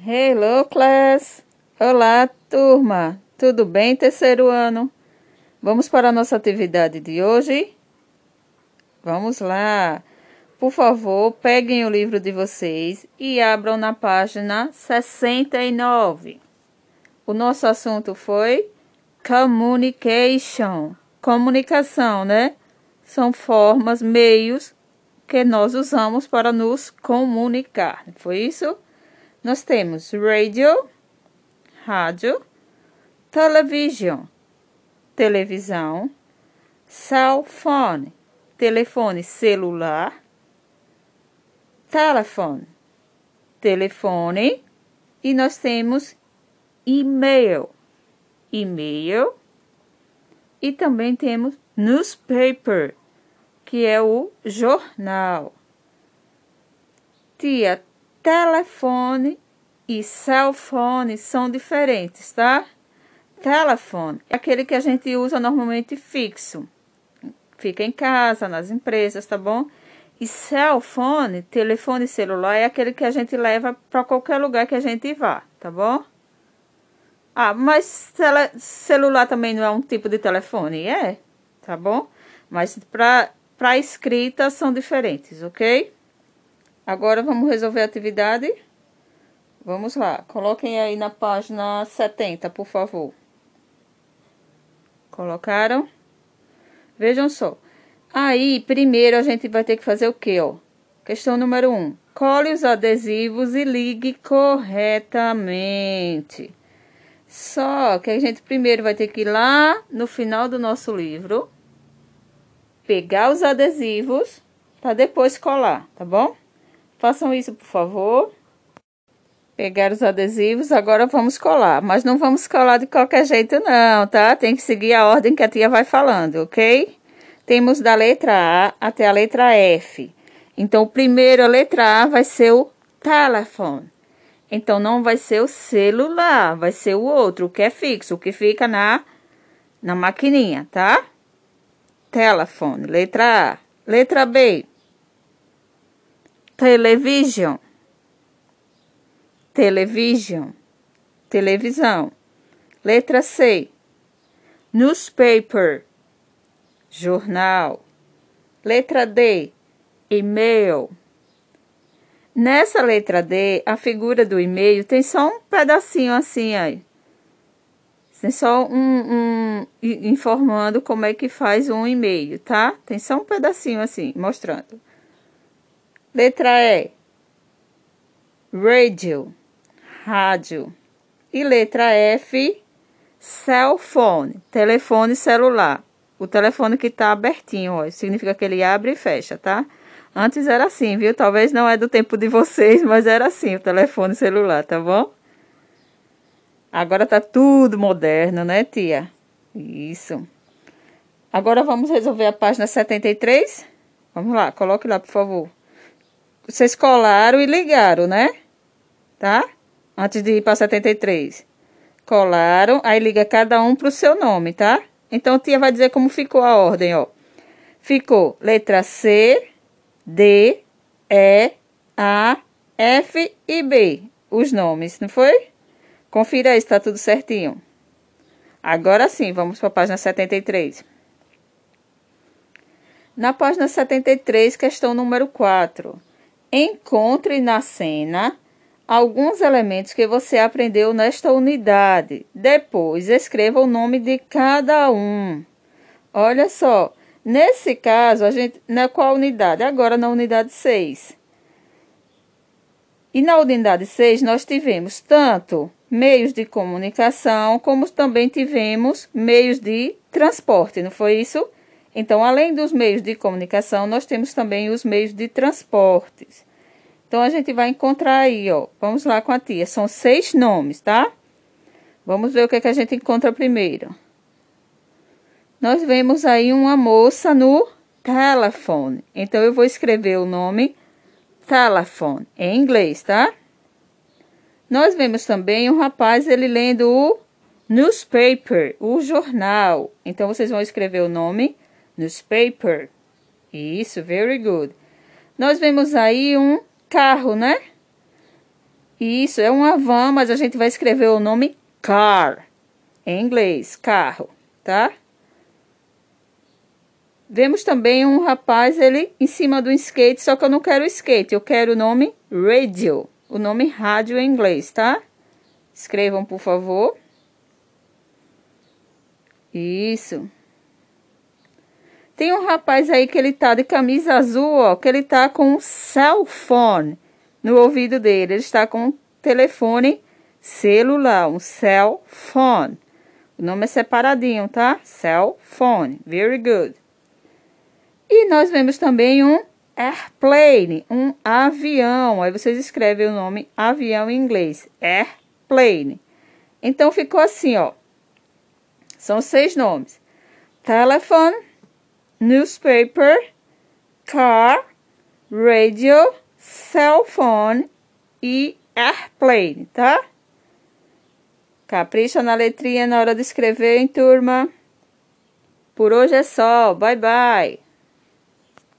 Hello, class! Olá, turma! Tudo bem, terceiro ano? Vamos para a nossa atividade de hoje? Vamos lá! Por favor, peguem o livro de vocês e abram na página 69. O nosso assunto foi communication. Comunicação, né? São formas, meios que nós usamos para nos comunicar. Foi isso? Nós temos radio, rádio, television, televisão, cell phone, telefone celular, telefone, telefone, e nós temos e-mail, e-mail, e também temos newspaper, que é o jornal. Tia, telefone e cell phone são diferentes, tá? Telefone é aquele que a gente usa normalmente fixo. Fica em casa, nas empresas, tá bom? E cell phone, telefone celular, é aquele que a gente leva para qualquer lugar que a gente vá, tá bom? Ah, mas celular também não é um tipo de telefone? É, tá bom? Mas para escrita são diferentes, ok? Agora vamos resolver a atividade. Vamos lá. Coloquem aí na página 70, por favor. Colocaram? Vejam só. Aí, primeiro a gente vai ter que fazer o quê, ó? Questão número 1. Um. Cole os adesivos e ligue corretamente. Só que a gente primeiro vai ter que ir lá no final do nosso livro, pegar os adesivos para depois colar, tá bom? Façam isso, por favor. Pegar os adesivos, agora vamos colar. Mas não vamos colar de qualquer jeito, não, tá? Tem que seguir a ordem que a tia vai falando, ok? Temos da letra A até a letra F. Então, primeiro a letra A vai ser o telefone. Então, não vai ser o celular, vai ser o outro, o que é fixo, o que fica na, na maquininha, tá? Telefone, letra A. Letra B, television, television, televisão. Letra C, newspaper, jornal. Letra D, e-mail. Nessa letra D, a figura do e-mail tem só um pedacinho assim aí. Tem só um, um informando como é que faz um e-mail, tá? Tem só um pedacinho assim, mostrando. Letra E, radio, rádio. E letra F, cell phone, telefone celular. O telefone que está abertinho, ó, significa que ele abre e fecha, tá? Antes era assim, viu? Talvez não é do tempo de vocês, mas era assim o telefone celular, tá bom? Agora tá tudo moderno, né, tia? Isso. Agora vamos resolver a página 73? Vamos lá, coloque lá, por favor. Vocês colaram e ligaram, né? Tá? Antes de ir para 73. Colaram, aí liga cada um pro seu nome, tá? Então, tia vai dizer como ficou a ordem, ó. Ficou letra C, D, E, A, F e B. Os nomes, não foi? Confira aí se tá tudo certinho. Agora sim, vamos para a página 73. Na página 73, questão número 4. Encontre na cena alguns elementos que você aprendeu nesta unidade. Depois, escreva o nome de cada um. Olha só, nesse caso, a gente. Na qual unidade? Agora na unidade 6. E na unidade 6, nós tivemos tanto meios de comunicação, como também tivemos meios de transporte, não foi isso? Então, além dos meios de comunicação, nós temos também os meios de transportes. Então, a gente vai encontrar aí, ó. Vamos lá com a tia. São seis nomes, tá? Vamos ver o que, é que a gente encontra primeiro. Nós vemos aí uma moça no telefone. Então, eu vou escrever o nome telefone em inglês, tá? Nós vemos também um rapaz, ele lendo o newspaper, o jornal. Então, vocês vão escrever o nome newspaper. Isso, very good. Nós vemos aí um carro, né? Isso, é uma van, mas a gente vai escrever o nome car. Em inglês, carro, tá? Vemos também um rapaz, ele em cima do skate, só que eu não quero skate, eu quero o nome radio. O nome rádio em inglês, tá? Escrevam, por favor. Isso. Tem um rapaz aí que ele tá de camisa azul, ó, que ele tá com um cell phone no ouvido dele. Ele está com um telefone celular, um cell phone. O nome é separadinho, tá? Cell phone. Very good. E nós vemos também um airplane, um avião. Aí vocês escrevem o nome avião em inglês. Airplane. Então ficou assim, ó. São seis nomes: telephone, newspaper, car, radio, cell phone e airplane, tá? Capricha na letrinha na hora de escrever, hein, turma? Por hoje é só. Bye, bye.